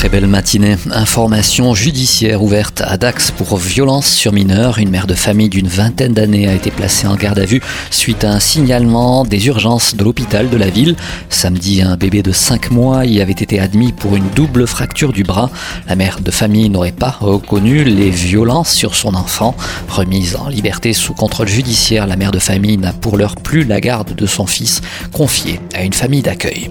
Très belle matinée. Information judiciaire ouverte à Dax pour violence sur mineurs. Une mère de famille d'une vingtaine d'années a été placée en garde à vue suite à un signalement des urgences de l'hôpital de la ville. Samedi, un bébé de 5 mois y avait été admis pour une double fracture du bras. La mère de famille n'aurait pas reconnu les violences sur son enfant. Remise en liberté sous contrôle judiciaire, la mère de famille n'a pour l'heure plus la garde de son fils, confié à une famille d'accueil.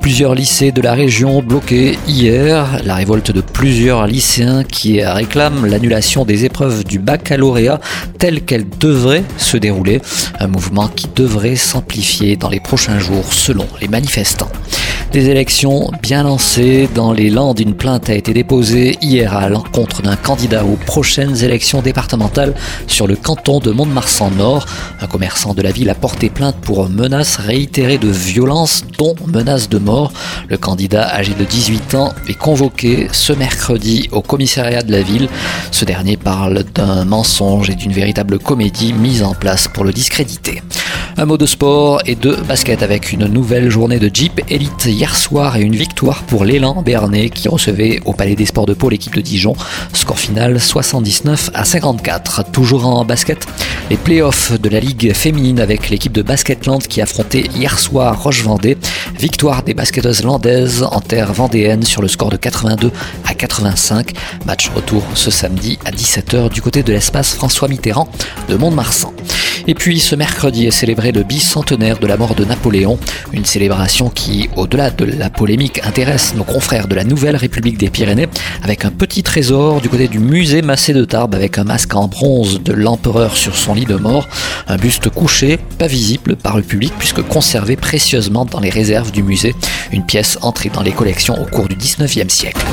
Plusieurs lycées de la région bloqués hier la révolte de plusieurs lycéens qui réclament l'annulation des épreuves du baccalauréat telles qu'elles devraient se dérouler. Un mouvement qui devrait s'amplifier dans les prochains jours selon les manifestants. Des élections bien lancées dans les Landes. Une plainte a été déposée hier à l'encontre d'un candidat aux prochaines élections départementales sur le canton de Mont-de-Marsan-Nord. Un commerçant de la ville a porté plainte pour menaces réitérées de violence, dont menace de mort. Le candidat âgé de 18 ans est convoqué ce mercredi au commissariat de la ville. Ce dernier parle d'un mensonge et d'une véritable comédie mise en place pour le discréditer. Un mot de sport et de basket avec une nouvelle journée de Jeep Elite hier soir et une victoire pour l'élan Bernay qui recevait au Palais des Sports de Pau l'équipe de Dijon. Score final 79 à 54. Toujours en basket, les playoffs de la Ligue féminine avec l'équipe de Basketland qui affrontait hier soir Roche-Vendée. Victoire des basketteuses landaises en terre vendéenne sur le score de 82 à 85. Match retour ce samedi à 17h du côté de l'espace François Mitterrand de Mont-de-Marsan. Et puis ce mercredi est célébré le bicentenaire de la mort de Napoléon, une célébration qui, au-delà de la polémique, intéresse nos confrères de la Nouvelle République des Pyrénées avec un petit trésor du côté du musée Massé de Tarbes avec un masque en bronze de l'empereur sur son lit de mort, un buste couché, pas visible par le public puisque conservé précieusement dans les réserves du musée, une pièce entrée dans les collections au cours du 19e siècle.